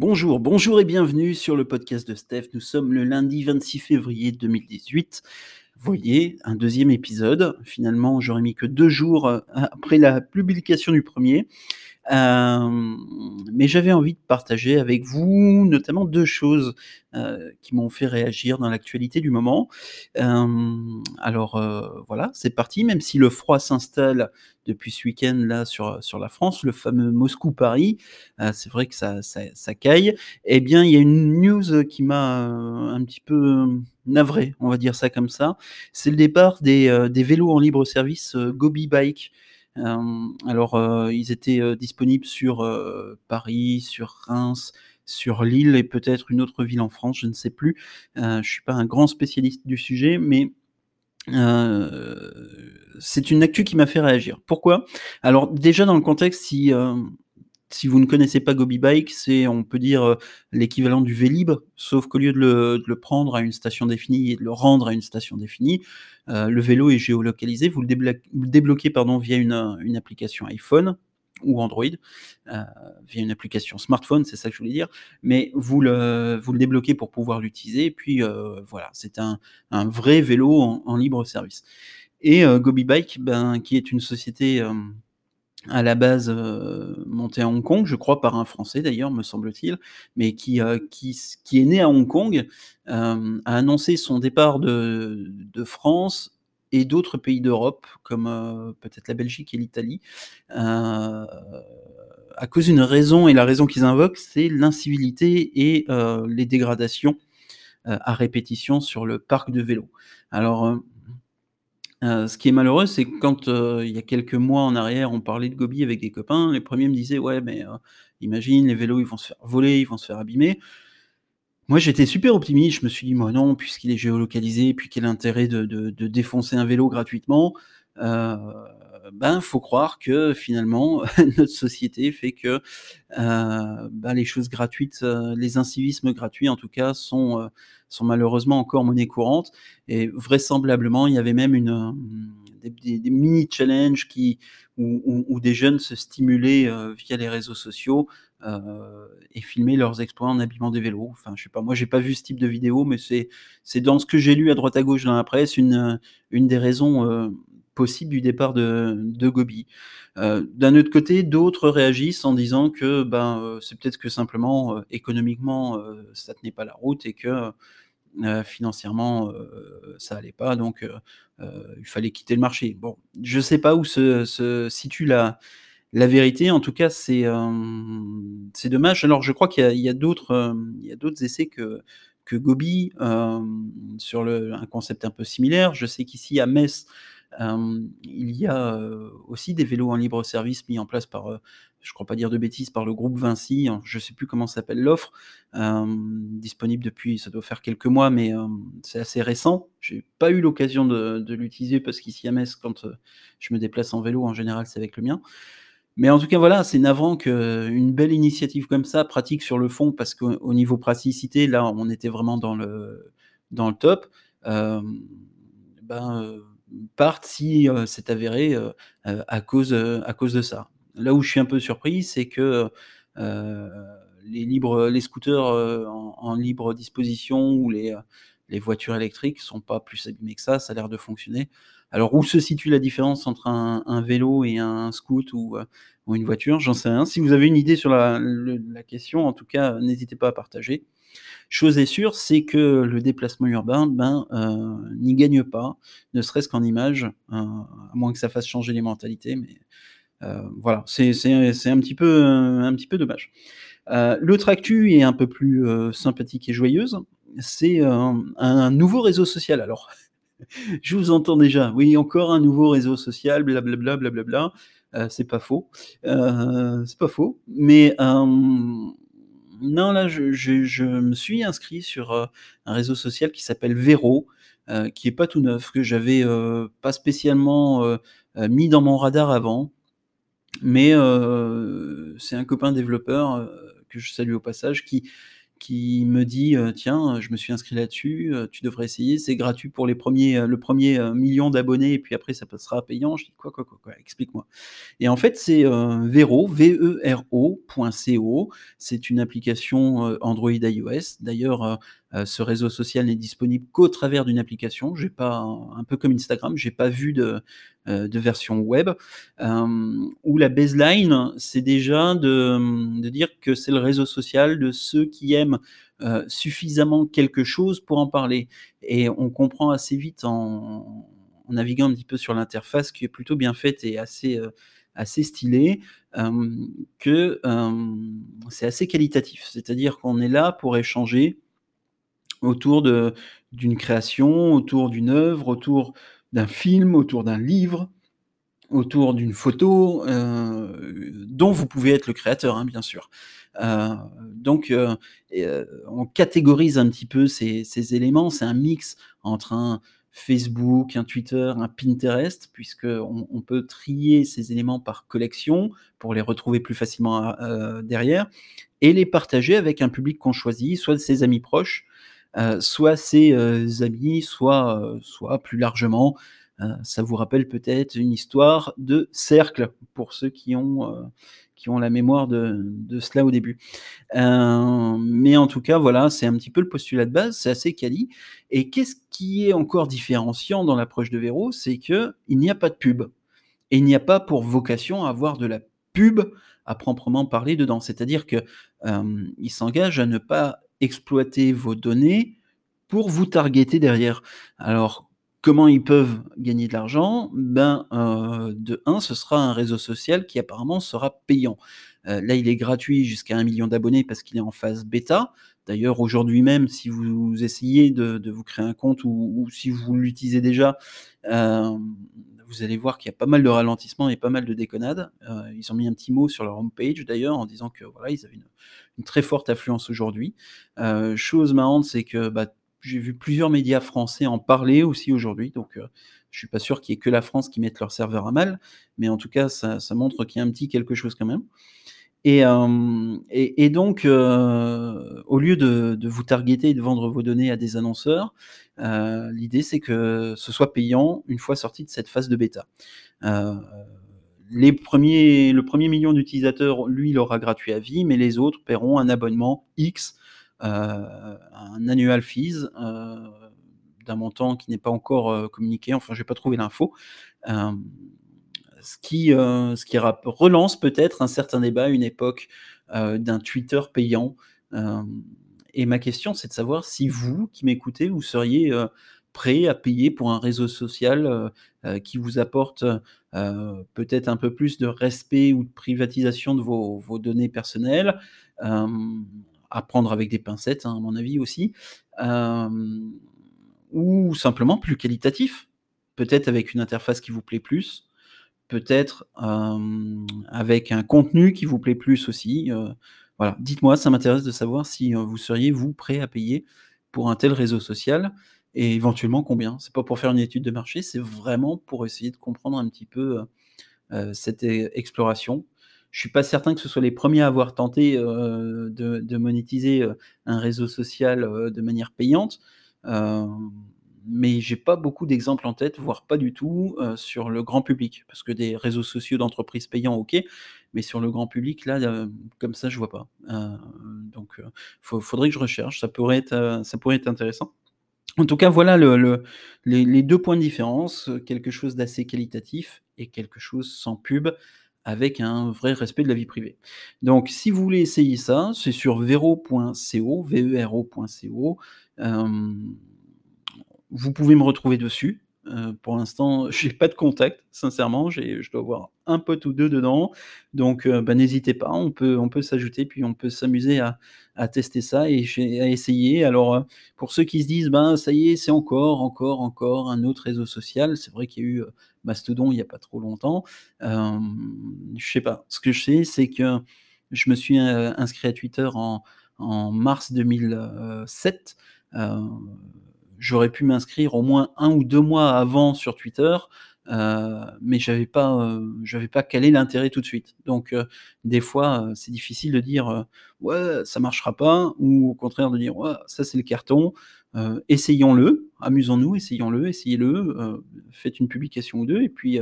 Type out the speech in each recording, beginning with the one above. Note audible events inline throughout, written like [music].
Bonjour, bonjour et bienvenue sur le podcast de Steph. Nous sommes le lundi 26 février 2018. Voyez, un deuxième épisode. Finalement, j'aurais mis que deux jours euh, après la publication du premier. Euh, mais j'avais envie de partager avec vous notamment deux choses euh, qui m'ont fait réagir dans l'actualité du moment. Euh, alors voilà, c'est parti, même si le froid s'installe depuis ce week-end là sur, sur la France, le fameux Moscou-Paris, c'est vrai que ça, ça, ça caille. Eh bien, il y a une news qui m'a un petit peu navré, on va dire ça comme ça. C'est le départ des, des vélos en libre service Gobi Bike. Euh, alors, euh, ils étaient euh, disponibles sur Paris, sur Reims, sur Lille et peut-être une autre ville en France, je ne sais plus. je suis pas un grand spécialiste du sujet, mais c'est une actu qui m'a fait réagir. Pourquoi? Alors déjà dans le contexte, si, si vous ne connaissez pas Gobi Bike, c'est, on peut dire, l'équivalent du Vélib, sauf qu'au lieu de le, prendre à une station définie et de le rendre à une station définie, euh, le vélo est géolocalisé. Vous le, débloquez, pardon, via une, application iPhone ou Android, euh, via une application smartphone, c'est ça que je voulais dire, mais vous le, débloquez pour pouvoir l'utiliser, puis euh, voilà, c'est un, vrai vélo en, en, libre service. Et Gobi Bike, ben, qui est une société à la base euh, monté à Hong Kong, je crois par un Français d'ailleurs, me semble-t-il, mais qui, euh, qui, est né à Hong Kong, euh, a annoncé son départ de, de France et d'autres pays d'Europe, comme euh, peut-être la Belgique et l'Italie, à cause d'une raison, et la raison qu'ils invoquent, c'est l'incivilité et les dégradations à répétition sur le parc de vélo. Alors, Heu, ce qui est malheureux, c'est que quand, heu, il y a quelques mois en arrière, on parlait de Gobi avec des copains, les premiers me disaient: «Ouais, mais heu, imagine les vélos, ils vont se faire voler, ils vont se faire abîmer». Moi, j'étais super optimiste, je me suis dit: «Moi non, puisqu'il est géolocalisé, puis quel intérêt de de défoncer un vélo gratuitement?» Ben, faut croire que finalement, [laughs] notre société fait que, heu, ben, les choses gratuites, heu, les incivismes gratuits en tout cas sont, heu, sont malheureusement encore monnaie courante et vraisemblablement, il y avait même une, des mini challenges qui où des jeunes se stimulaient, via les réseaux sociaux, et filmaient leurs exploits en abîmant des vélos. Enfin, je sais pas, moi j'ai pas vu ce type de vidéo, mais c'est c'est dans ce que j'ai lu à droite à gauche dans la presse, une, une des raisons, heu, possibles du départ de Gobi. Heu, d'un autre côté, d'autres réagissent en disant que, ben, heu, c'est peut-être que simplement, heu, économiquement, ça tenait pas la route et que, financièrement, ça allait pas donc il fallait quitter le marché. Bon, je sais pas où se situe la vérité, en tout cas, c'est, c'est dommage. Alors je crois qu'il y a d'autres, essais que que Gobi, sur un concept un peu similaire. Je sais qu'ici à Metz, il y a, aussi des vélos en libre service mis en place par, je crois pas dire de bêtises, par le groupe Vinci, hein, je sais plus comment s'appelle l'offre, disponible depuis ça doit faire quelques mois, mais c'est assez récent. J'ai pas eu l'occasion de l'utiliser parce qu'ici à Metz, quand, je me déplace en vélo, en général, c'est avec le mien. Mais en tout cas, voilà, c'est navrant qu'une belle initiative comme ça, pratique sur le fond, parce qu'au au niveau praticité, là, on était vraiment dans le dans le top, ben, heu, parte si, heu, c'est avéré, heu heu, à cause, à cause de ça. Là où je suis un peu surpris, c'est que, les libres les scooters, en libre disposition ou les, les voitures électriques sont pas plus abîmées que ça, ça a l'air de fonctionner. Alors où se situe la différence entre un vélo et un scoot ou, ou une voiture? J'en sais rien. Si vous avez une idée sur la la question, en tout cas, n'hésitez pas à partager. Chose est sûre, c'est que le déplacement urbain, ben, heu, n'y gagne pas, ne serait-ce qu'en images, heu, à moins que ça fasse changer les mentalités, mais heu, voilà, c'est un petit peu, un petit peu dommage. Heu, l'autre actu est un peu plus, sympathique et joyeuse, c'est, un nouveau réseau social. Alors, [laughs] je vous entends déjà: «Oui, encore un nouveau réseau social, blablabla, blablabla». C'est pas faux, c'est pas faux, mais non, là, je me suis inscrit sur, heu, un réseau social qui s'appelle Vero, heu, qui est pas tout neuf, que j'avais, heu, pas spécialement, mis dans mon radar avant. Mais c'est un copain développeur, que je salue au passage, qui qui me dit, heu: «Tiens, je me suis inscrit là-dessus, heu, tu devrais essayer, c'est gratuit pour les premiers, le 1er, heu, 1 000 000 d'abonnés et puis après ça passera payant». Je dis: «Quoi, quoi, quoi, quoi? Explique-moi» et en fait, c'est, Vero, V-E-R-O point C-O. C'est une application, Android, iOS. D'ailleurs, ce réseau social n'est disponible qu'au travers d'une application. J'ai pas un peu comme Instagram, j'ai pas vu de, de version web. Hem, où la baseline, c'est déjà de, dire que c'est le réseau social de ceux qui aiment, suffisamment quelque chose pour en parler et on comprend assez vite en naviguant un petit peu sur l'interface qui est plutôt bien faite et assez, assez stylée, que, c'est assez qualitatif. C'est-à-dire qu'on est là pour échanger autour d'une création, autour d'une œuvre, autour d'un film, autour d'un livre, autour d'une photo, heu, dont vous pouvez être le créateur, hein, bien sûr. Heu, donc heu, on catégorise un petit peu ces ces éléments. C'est un mix entre un Facebook, un Twitter, un Pinterest, puisqu'on on peut trier ces éléments par collection pour les retrouver plus facilement derrière et les partager avec un public qu'on choisit, soit ses amis proches, heu, soit ses, heu, amis, soit, heu, soit plus largement, ça vous rappelle peut-être une histoire de cercle pour ceux qui ont, qui ont la mémoire de de cela au début. Mais en tout cas, voilà, c'est un petit peu le postulat de base, c'est assez quali et qu'est-ce qui est encore différenciant dans l'approche de Vero? C'est qu'il n'y a pas de pub et il n'y a pas pour vocation à avoir de la pub à proprement parler dedans. C'est-à-dire que, hem, ils s'engagent à ne pas exploiter vos données pour vous targeter derrière. Alors, comment ils peuvent gagner de l'argent? Ben, heu, de 1, ce sera un réseau social qui apparemment sera payant. Heu, là, il est gratuit jusqu'à 1 000 000 d'abonnés parce qu'il est en phase bêta. D'ailleurs, aujourd'hui même, si vous essayez de vous créer un compte ou si vous l'utilisez déjà, hem, vous allez voir qu'il y a pas mal de ralentissements et pas mal de déconnades. Heu, ils ont mis un petit mot sur leur home page d'ailleurs en disant que, voilà, ils avaient une très forte affluence aujourd'hui. Heu, chose marrante, c'est que, bah, j'ai vu plusieurs médias français en parler aussi aujourd'hui, donc heu, je suis pas sûr qu'il y ait que la France qui mette leurs serveurs à mal, mais en tout cas, ça montre qu'il y a un petit quelque chose quand même et hem et donc heu, au lieu de vous targeter et de vendre vos données à des annonceurs, heu, l'idée, c'est que ce soit payant une fois sorti de cette phase de bêta. Les 1ers le 1er 1000000 d'utilisateurs, lui, il aura gratuit à vie, mais les autres paieront un abonnement X, un annual fees, d'un montant qui n'est pas encore, communiqué, enfin, j'ai pas trouvé l'info. Ce qui, rap relance peut-être un certain débat à une époque, heu, d'un Twitter payant. Hem et ma question, c'est de savoir si vous, qui m'écoutez, vous seriez, prêt à payer pour un réseau social, qui vous apporte, peut-être un peu plus de respect ou de privatisation de vos données personnelles? À prendre avec des pincettes, hein, à mon avis aussi. Ou simplement plus qualitatif? Peut-être avec une interface qui vous plaît plus, peut-être, avec un contenu qui vous plaît plus aussi, voilà. Dites-moi, ça m'intéresse de savoir si, vous seriez, vous, prêt à payer pour un tel réseau social et éventuellement combien? C'est pas pour faire une étude de marché, c'est vraiment pour essayer de comprendre un petit peu, cette exploration. Je suis pas certain que ce soit les 1ers à avoir tenté, de monétiser, un réseau social, de manière payante. Mais j'ai pas beaucoup d'exemples en tête, voire pas du tout, heu, sur le grand public. Parce que des réseaux sociaux d'entreprises payants, OK, mais sur le grand public, là, heu, comme ça, je vois pas. Heu, donc faut faudrait que je recherche, ça pourrait être, ça pourrait être intéressant. En tout cas, voilà le le les 2 points de différence, quelque chose d'assez qualitatif et quelque chose sans pub, avec un vrai respect de la vie privée. Donc si vous voulez essayer ça, c'est sur vero.co, V-E-R-O point C-O. Hem, vous pouvez me retrouver dessus. Heu, pour l'instant, [laughs] j'ai pas de contact, sincèrement, je dois avoir un pote ou 2 dedans, donc heu, bah, n'hésitez pas, on peut on peut s'ajouter, puis on peut s'amuser à à tester ça et à essayer. Alors, heu, pour ceux qui se disent: «Ben, ça y est, c'est encore, encore, encore un autre réseau social», c'est vrai qu'il y a eu, Mastodon il y a pas trop longtemps. Je sais pas. Ce que je sais, c'est que je me suis, inscrit à Twitter en en mars 2007. J'aurais pu m'inscrire au moins 1 ou 2 mois avant sur Twitter. heu, mais j'avais pas, j'avais pas calé l'intérêt tout de suite. Donc heu, des fois, c'est difficile de dire, «Ouais, ça marchera pas» ou au contraire de dire: «Ouais, ça c'est le carton». Essayons-le, amusons-nous, essayons-le, essayez-le, faites une publication ou 2 et puis,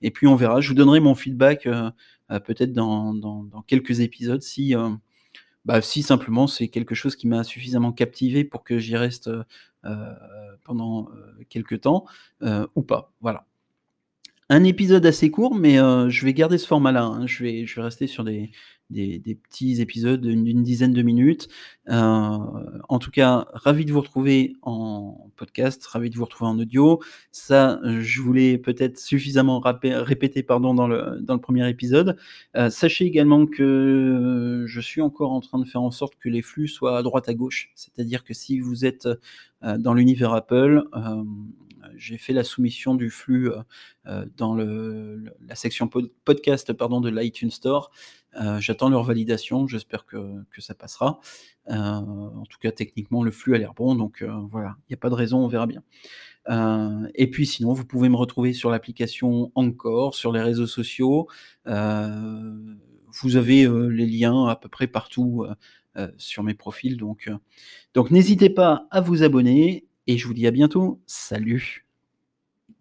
et puis on verra. Je vous donnerai mon feedback, peut-être dans dans dans quelques épisodes si, bah, si simplement c'est quelque chose qui m'a suffisamment captivé pour que j'y reste, heu heu, pendant, heu, quelque temps, heu, ou pas, voilà. Un épisode assez court, mais heu, je vais garder ce format-là, hein. Je vais je vais rester sur des des petits épisodes d'une dizaine de minutes. Heu, en tout cas, ravi de vous retrouver en podcast, ravi de vous retrouver en audio. Ça, je vous l'ai peut-être suffisamment répété, pardon, dans le dans le premier épisode. Heu, sachez également que je suis encore en train de faire en sorte que les flux soient à droite à gauche. C'est-à-dire que si vous êtes, dans l'univers Apple, j'ai fait la soumission du flux, heu heu, dans la section pod podcast, de l'iTunes Store. Heu, j'attends leur validation, j'espère que ça passera. En tout cas, techniquement, le flux a l'air bon, donc voilà, il y a pas de raison, on verra bien. Et puis sinon, vous pouvez me retrouver sur l'application Anchor, sur les réseaux sociaux. Vous avez, les liens à peu près partout, sur mes profils, donc n'hésitez pas à vous abonner et je vous dis à bientôt. Salut!